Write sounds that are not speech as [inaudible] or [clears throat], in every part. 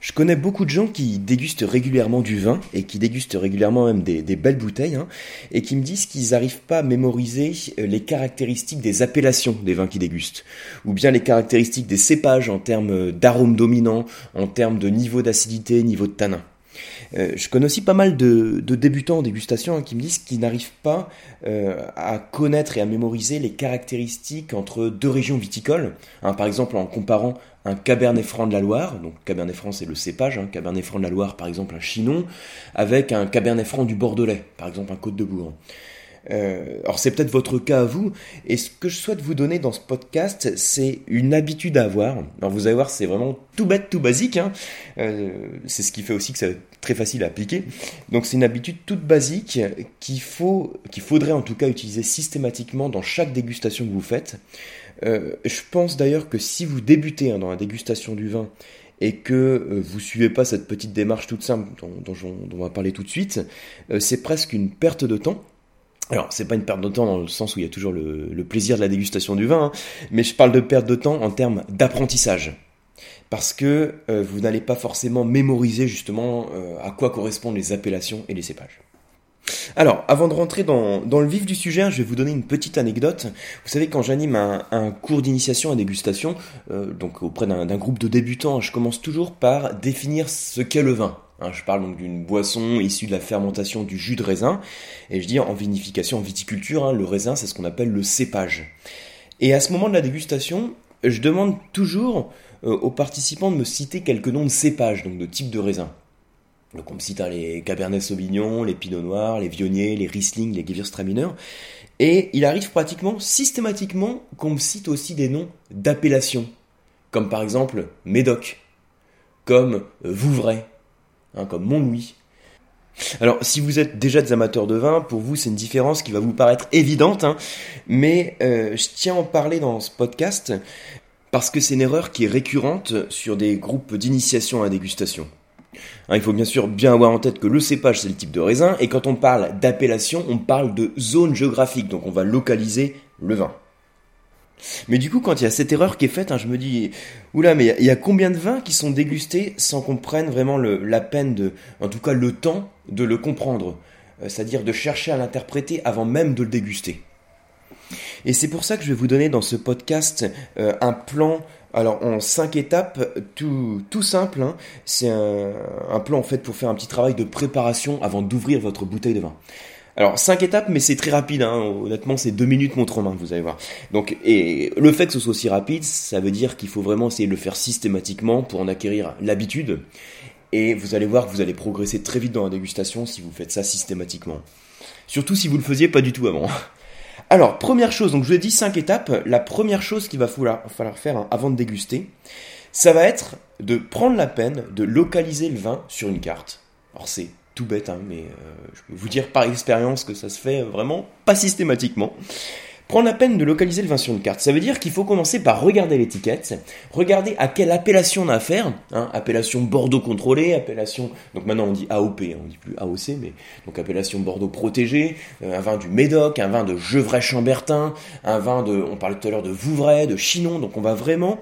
Je connais beaucoup de gens qui dégustent régulièrement du vin et qui dégustent régulièrement même des, belles bouteilles hein, et qui me disent qu'ils n'arrivent pas à mémoriser euh, les caractéristiques des appellations des vins qu'ils dégustent ou bien les caractéristiques des cépages en termes d'arômes dominants, en termes de niveau d'acidité, niveau de tanin. Euh, je connais aussi pas mal de, débutants en dégustation hein, qui me disent qu'ils n'arrivent pas euh, à connaître et à mémoriser les caractéristiques entre deux régions viticoles. Hein, par exemple, en comparant un Cabernet Franc de la Loire, donc Cabernet Franc c'est le cépage, hein, Cabernet Franc de la Loire par exemple un Chinon, avec un Cabernet Franc du Bordelais, par exemple un Côte de Bourg. Euh, alors c'est peut-être votre cas à vous, et ce que je souhaite vous donner dans ce podcast, c'est une habitude à avoir. Alors vous allez voir, c'est vraiment tout bête, tout basique. Hein. Euh, c'est ce qui fait aussi que c'est très facile à appliquer. Donc c'est une habitude toute basique qu'il faudrait en tout cas utiliser systématiquement dans chaque dégustation que vous faites. Euh, je pense d'ailleurs que si vous débutez hein, dans la dégustation du vin et que vous suivez pas cette petite démarche toute simple dont, on va parler tout de suite, c'est presque une perte de temps alors, c'est pas une perte de temps dans le sens où il y a toujours le, plaisir de la dégustation du vin, hein, mais je parle de perte de temps en termes d'apprentissage. Parce que euh, vous n'allez pas forcément mémoriser justement euh, à quoi correspondent les appellations et les cépages. Alors, avant de rentrer dans, le vif du sujet, je vais vous donner une petite anecdote. Vous savez, quand j'anime un, cours d'initiation à dégustation, euh, donc auprès d'un groupe de débutants, je commence toujours par définir ce qu'est le vin. Hein, je parle donc d'une boisson issue de la fermentation du jus de raisin. Et je dis en vinification, en viticulture, hein, le raisin, c'est ce qu'on appelle le cépage. Et à ce moment de la dégustation, je demande toujours euh, aux participants de me citer quelques noms de cépages, donc de type de raisin. Donc on me cite hein, les Cabernet Sauvignon, les Pinot Noirs, les Vionniers, les Riesling, les Gewürztraminer. Et il arrive pratiquement systématiquement qu'on me cite aussi des noms d'appellation, comme par exemple Médoc, comme Vouvray, Hein, comme Montlouis. Alors, si vous êtes déjà des amateurs de vin, pour vous, c'est une différence qui va vous paraître évidente, hein, mais euh, je tiens à en parler dans ce podcast parce que c'est une erreur qui est récurrente sur des groupes d'initiation à la dégustation. Hein, il faut bien sûr bien avoir en tête que le cépage, c'est le type de raisin, et quand on parle d'appellation, on parle de zone géographique, donc on va localiser le vin. Mais du coup, quand il y a cette erreur qui est faite, hein, je me dis, oula, mais il y, a combien de vins qui sont dégustés sans qu'on prenne vraiment la peine de, en tout cas le temps de le comprendre, euh, c'est-à-dire de chercher à l'interpréter avant même de le déguster. Et c'est pour ça que je vais vous donner dans ce podcast euh, un plan alors en cinq étapes, tout, simple, hein. c'est un, plan en fait pour faire un petit travail de préparation avant d'ouvrir votre bouteille de vin. Alors, cinq étapes, mais c'est très rapide. Hein. Honnêtement, c'est deux minutes montre en main, vous allez voir. Donc, et le fait que ce soit aussi rapide, ça veut dire qu'il faut vraiment essayer de le faire systématiquement pour en acquérir l'habitude. Et vous allez voir que vous allez progresser très vite dans la dégustation si vous faites ça systématiquement. Surtout si vous le faisiez pas du tout avant. [laughs] Alors, première chose, donc je vous ai dit cinq étapes. La première chose qu'il va falloir, faire hein, avant de déguster, ça va être de prendre la peine de localiser le vin sur une carte. Alors c'est bête, hein, mais euh, je peux vous dire par expérience que ça se fait vraiment pas systématiquement. Prendre la peine de localiser le vin sur une carte, ça veut dire qu'il faut commencer par regarder l'étiquette, regarder à quelle appellation on a affaire, hein, appellation Bordeaux contrôlée, appellation, donc maintenant on dit AOP, hein, on dit plus AOC, mais donc appellation Bordeaux protégée, euh, un vin du Médoc, un vin de Gevrey-Chambertin, un vin de, on parlait tout à l'heure de Vouvray, de Chinon, donc on va vraiment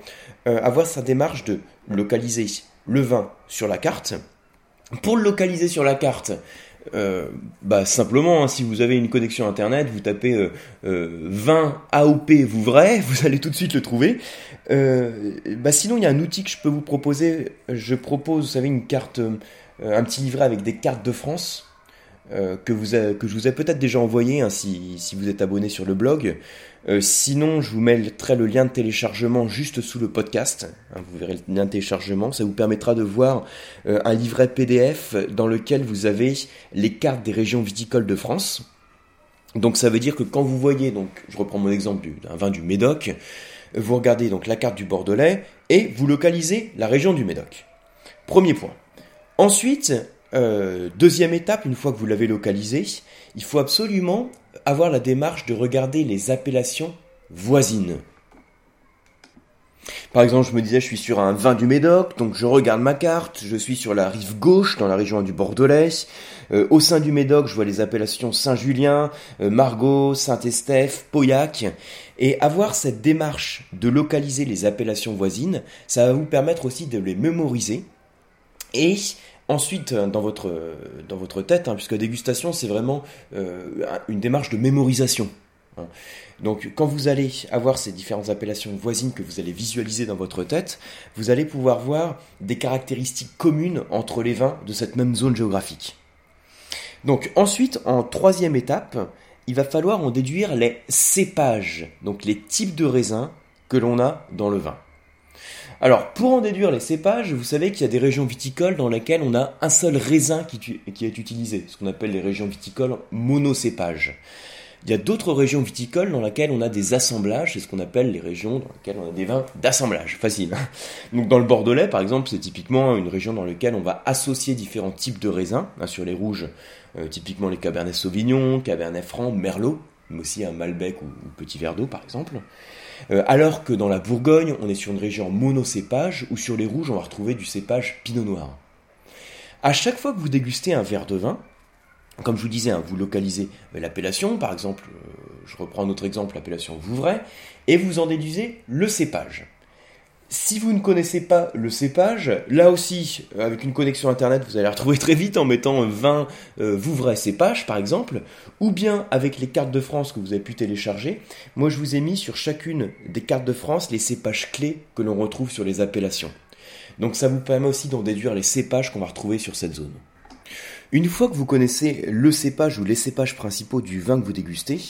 euh, avoir sa démarche de localiser le vin sur la carte, pour le localiser sur la carte, euh, bah simplement, hein, si vous avez une connexion internet, vous tapez euh, 20 euh, AOP Vouvray, [laughs] vous allez tout de suite le trouver. Euh, bah sinon, il y a un outil que je peux vous proposer. Je propose, vous savez, une carte, un petit livret avec des cartes de France. Que, vous que je vous ai peut-être déjà envoyé hein, si, si, vous êtes abonné sur le blog. Euh, sinon, je vous mettrai le lien de téléchargement juste sous le podcast. Hein, vous verrez le lien de téléchargement. Ça vous permettra de voir euh, un livret PDF dans lequel vous avez les cartes des régions viticoles de France. Donc ça veut dire que quand vous voyez, donc je reprends mon exemple d'un vin du Médoc, vous regardez donc la carte du Bordelais et vous localisez la région du Médoc. Premier point. Ensuite, euh, deuxième étape, une fois que vous l'avez localisé, il faut absolument avoir la démarche de regarder les appellations voisines. Par exemple, je me disais, je suis sur un vin du Médoc, donc je regarde ma carte, je suis sur la rive gauche, dans la région du Bordelais. Euh, au sein du Médoc, je vois les appellations Saint-Julien, euh, Margaux, Saint-Estèphe, Pauillac. Et avoir cette démarche de localiser les appellations voisines, ça va vous permettre aussi de les mémoriser Et ensuite, dans votre, dans votre tête, hein, puisque dégustation, c'est vraiment une démarche de mémorisation. Hein. Donc quand vous allez avoir ces différentes appellations voisines que vous allez visualiser dans votre tête, vous allez pouvoir voir des caractéristiques communes entre les vins de cette même zone géographique. Donc ensuite, en troisième étape, il va falloir en déduire les cépages, donc les types de raisins que l'on a dans le vin. Alors, pour en déduire les cépages, vous savez qu'il y a des régions viticoles dans lesquelles on a un seul raisin qui, est utilisé, ce qu'on appelle les régions viticoles monocépages. Il y a d'autres régions viticoles dans lesquelles on a des assemblages, c'est ce qu'on appelle les régions dans lesquelles on a des vins d'assemblage. Facile. Donc dans le Bordelais, par exemple, c'est typiquement une région dans laquelle on va associer différents types de raisins. Hein, sur les rouges, euh, typiquement les Cabernet Sauvignon, Cabernet Franc, Merlot, mais aussi un Malbec ou, Petit Verdot, par exemple. Euh, alors que dans la Bourgogne, on est sur une région monocépage, ou sur les rouges, on va retrouver du cépage Pinot Noir. À chaque fois que vous dégustez un verre de vin, comme je vous disais, hein, vous localisez euh, l'appellation, par exemple, euh, je reprends un autre exemple, l'appellation Vouvray, et vous en déduisez le cépage. Si vous ne connaissez pas le cépage, là aussi, euh, avec une connexion internet, vous allez la retrouver [laughs] très vite en mettant 20 Vouvray cépage, par exemple, ou bien avec les cartes de France que vous avez pu télécharger. Moi, je vous ai mis sur chacune des cartes de France les cépages clés que l'on retrouve sur les appellations. Donc ça vous permet aussi d'en déduire les cépages qu'on va retrouver sur cette zone. Une fois que vous connaissez le cépage ou les cépages principaux du vin que vous dégustez,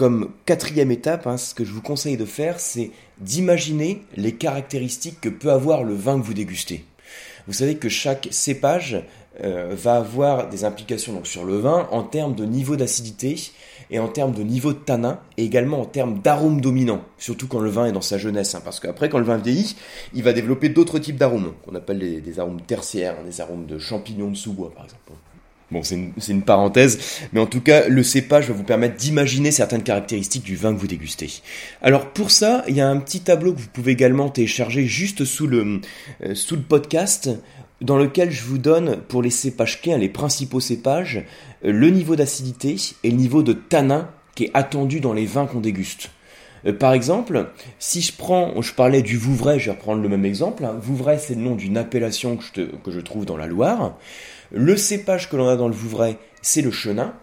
comme quatrième étape, hein, ce que je vous conseille de faire, c'est d'imaginer les caractéristiques que peut avoir le vin que vous dégustez. Vous savez que chaque cépage euh, va avoir des implications donc, sur le vin en termes de niveau d'acidité et en termes de niveau de tanin et également en termes d'arômes dominants, surtout quand le vin est dans sa jeunesse, hein, parce qu'après quand le vin vieillit, il va développer d'autres types d'arômes, qu'on appelle des arômes tertiaires, hein, des arômes de champignons de sous-bois par exemple. Bon, c'est une, parenthèse, mais en tout cas, le cépage va vous permettre d'imaginer certaines caractéristiques du vin que vous dégustez. Alors pour ça, il y a un petit tableau que vous pouvez également télécharger juste sous le, euh, sous le podcast, dans lequel je vous donne pour les cépages clés, les principaux cépages, euh, le niveau d'acidité et le niveau de tanin qui est attendu dans les vins qu'on déguste. Euh, par exemple, si je prends, je parlais du Vouvray, je vais reprendre le même exemple. Hein. Vouvray, c'est le nom d'une appellation que que je trouve dans la Loire. Le cépage que l'on a dans le Vouvray, c'est le chenin.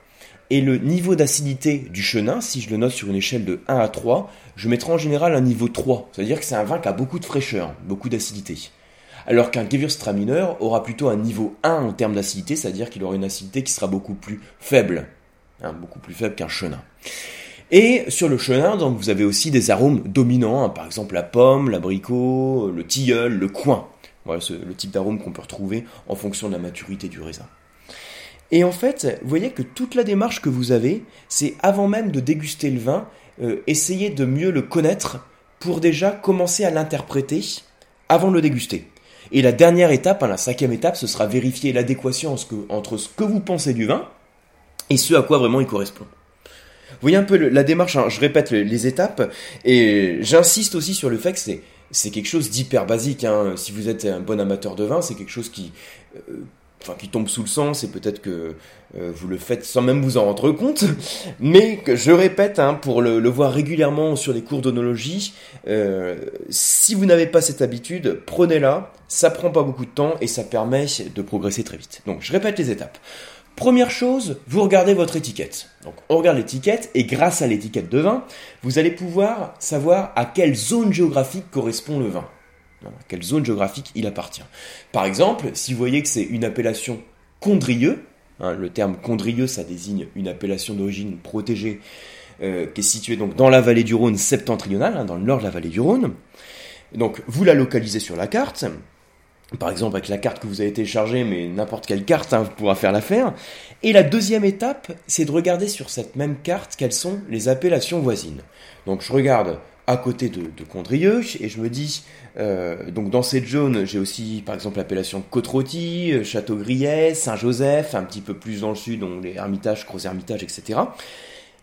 Et le niveau d'acidité du chenin, si je le note sur une échelle de 1 à 3, je mettrai en général un niveau 3. C'est-à-dire que c'est un vin qui a beaucoup de fraîcheur, beaucoup d'acidité. Alors qu'un Gewürztraminer aura plutôt un niveau 1 en termes d'acidité, c'est-à-dire qu'il aura une acidité qui sera beaucoup plus faible. Hein, beaucoup plus faible qu'un chenin. Et sur le chenin, vous avez aussi des arômes dominants, hein, par exemple la pomme, l'abricot, le tilleul, le coin. Voilà le type d'arôme qu'on peut retrouver en fonction de la maturité du raisin. Et en fait, vous voyez que toute la démarche que vous avez, c'est avant même de déguster le vin, euh, essayer de mieux le connaître pour déjà commencer à l'interpréter avant de le déguster. Et la dernière étape, hein, la cinquième étape, ce sera vérifier l'adéquation entre ce que vous pensez du vin et ce à quoi vraiment il correspond. Vous voyez un peu la démarche, hein, je répète les étapes, et j'insiste aussi sur le fait que c'est c'est quelque chose d'hyper basique. Hein. Si vous êtes un bon amateur de vin, c'est quelque chose qui, euh, tombe sous le sens et peut-être que euh, vous le faites sans même vous en rendre compte. [laughs] Mais je répète, hein, pour le, voir régulièrement sur les cours d'onologie, euh, si vous n'avez pas cette habitude, prenez-la. Ça prend pas beaucoup de temps et ça permet de progresser très vite. Donc, je répète les étapes. Première chose, vous regardez votre étiquette. Donc on regarde l'étiquette et grâce à l'étiquette de vin, vous allez pouvoir savoir à quelle zone géographique correspond le vin. À quelle zone géographique il appartient. Par exemple, si vous voyez que c'est une appellation condrieux, hein, le terme condrieux ça désigne une appellation d'origine protégée euh, qui est située donc dans la vallée du Rhône septentrionale, hein, dans le nord de la vallée du Rhône. Donc vous la localisez sur la carte, par exemple avec la carte que vous avez téléchargée, mais n'importe quelle carte hein, pourra faire l'affaire. Et la deuxième étape, c'est de regarder sur cette même carte quelles sont les appellations voisines. Donc je regarde à côté de, de Condrieu et je me dis, euh, donc dans cette zone, j'ai aussi par exemple l'appellation Côte-Rôtie, euh, Château-Griet, Saint-Joseph, un petit peu plus dans le sud, donc les Hermitages, Gros Hermitages, etc.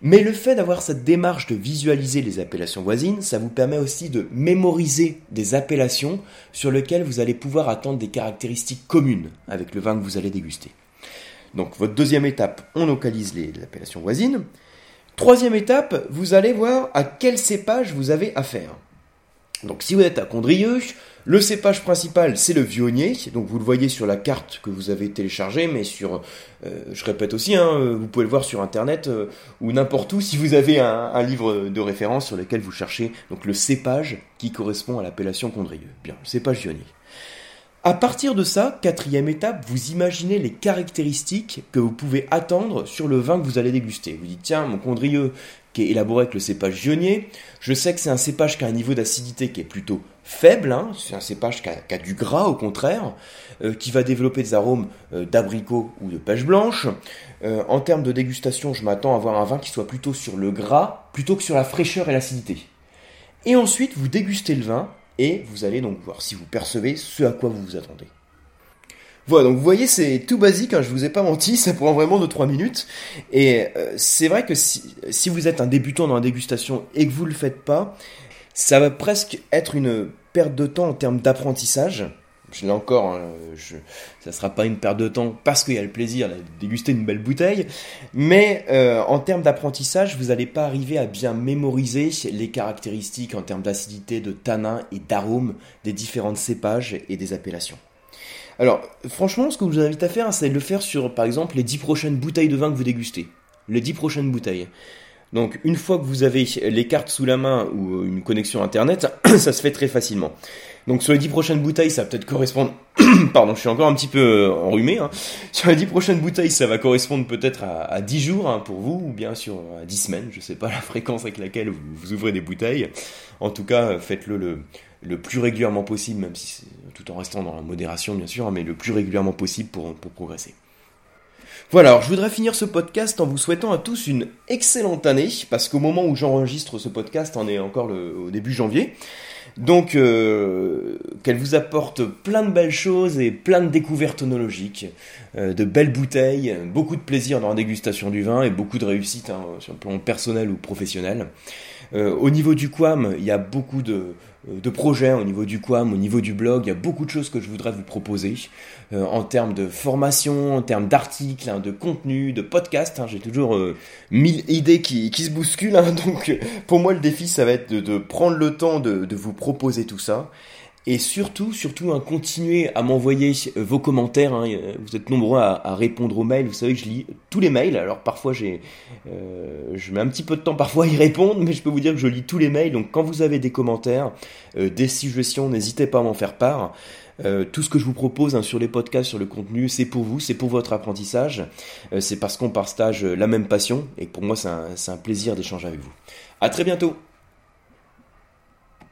Mais le fait d'avoir cette démarche de visualiser les appellations voisines, ça vous permet aussi de mémoriser des appellations sur lesquelles vous allez pouvoir attendre des caractéristiques communes avec le vin que vous allez déguster. Donc votre deuxième étape, on localise les, appellations voisines. Troisième étape, vous allez voir à quel cépage vous avez affaire. Donc si vous êtes à Condrieu, Le cépage principal, c'est le vionnier, donc vous le voyez sur la carte que vous avez téléchargée, mais sur, euh, je répète aussi, hein, vous pouvez le voir sur internet euh, ou n'importe où si vous avez un, livre de référence sur lequel vous cherchez donc le cépage qui correspond à l'appellation Condrieux. Bien, le cépage vionnier. À partir de ça, quatrième étape, vous imaginez les caractéristiques que vous pouvez attendre sur le vin que vous allez déguster. Vous dites tiens, mon Condrieux qui est élaboré avec le cépage vionnier, je sais que c'est un cépage qui a un niveau d'acidité qui est plutôt faible, hein. c'est un cépage qui a, du gras au contraire, euh, qui va développer des arômes euh, d'abricot ou de pêche blanche. Euh, en termes de dégustation, je m'attends à avoir un vin qui soit plutôt sur le gras plutôt que sur la fraîcheur et l'acidité. Et ensuite, vous dégustez le vin et vous allez donc voir si vous percevez ce à quoi vous vous attendez. Voilà, donc vous voyez, c'est tout basique, hein, je vous ai pas menti, [laughs] ça prend vraiment 2-3 minutes. Et c'est vrai que si, vous êtes un débutant dans la dégustation et que vous le faites pas, ça va presque être une perte de temps en termes d'apprentissage. Je l'ai encore, hein, je, ça sera pas une perte de temps parce qu'il y a le plaisir de déguster une belle bouteille, mais euh, en termes d'apprentissage, vous n'allez pas arriver à bien mémoriser les caractéristiques en termes d'acidité, de tanin et d'arôme des différentes cépages et des appellations. Alors, franchement, ce que je vous invite à faire, c'est de le faire sur, par exemple, les 10 prochaines bouteilles de vin que vous dégustez. Les 10 prochaines bouteilles. Donc une fois que vous avez les cartes sous la main ou euh, une connexion internet, [clears throat] ça se fait très facilement. Donc sur les 10 prochaines bouteilles, ça va peut-être correspondre... [clears throat] Pardon, je suis encore un petit peu euh, enrhumé. Hein. [laughs] Sur les 10 prochaines bouteilles, ça va correspondre peut-être à, 10 jours hein, pour vous, ou bien sur à 10 semaines. Je ne sais pas la [laughs] fréquence avec laquelle vous, ouvrez des bouteilles. En tout cas, faites-le le, plus régulièrement possible, même si tout en restant dans la modération bien sûr, hein, mais le plus régulièrement possible pour progresser. Voilà, alors je voudrais finir ce podcast en vous souhaitant à tous une excellente année, parce qu'au moment où j'enregistre ce podcast, on est encore le, au début janvier. Donc, euh, qu'elle vous apporte plein de belles choses et plein de découvertes onologiques, euh, de belles bouteilles, beaucoup de plaisir dans la dégustation du vin et beaucoup de réussite hein, sur le plan personnel ou professionnel. Euh, au niveau du Quam, il y a beaucoup de, de projets au niveau du Quam, au niveau du blog. Il y a beaucoup de choses que je voudrais vous proposer euh, en termes de formation, en termes d'articles, hein, de contenu, de podcast. Hein. J'ai toujours euh, mille idées qui, qui se bousculent. Hein. [laughs] donc pour moi, le défi, ça va être de, de prendre le temps de, de, vous proposer tout ça. Et surtout, surtout, hein, continuez à m'envoyer euh, vos commentaires. Hein, vous êtes nombreux à, répondre aux mails. Vous savez que je lis tous les mails. Alors parfois, j'ai, euh, je mets un petit peu de temps parfois à y répondre, mais je peux vous dire que je lis tous les mails. Donc quand vous avez des commentaires, euh, des suggestions, n'hésitez pas à m'en faire part. Euh, tout ce que je vous propose hein, sur les podcasts, sur le contenu, c'est pour vous, c'est pour votre apprentissage. Euh, c'est parce qu'on partage la même passion et pour moi, c'est un, un plaisir d'échanger avec vous. À très bientôt.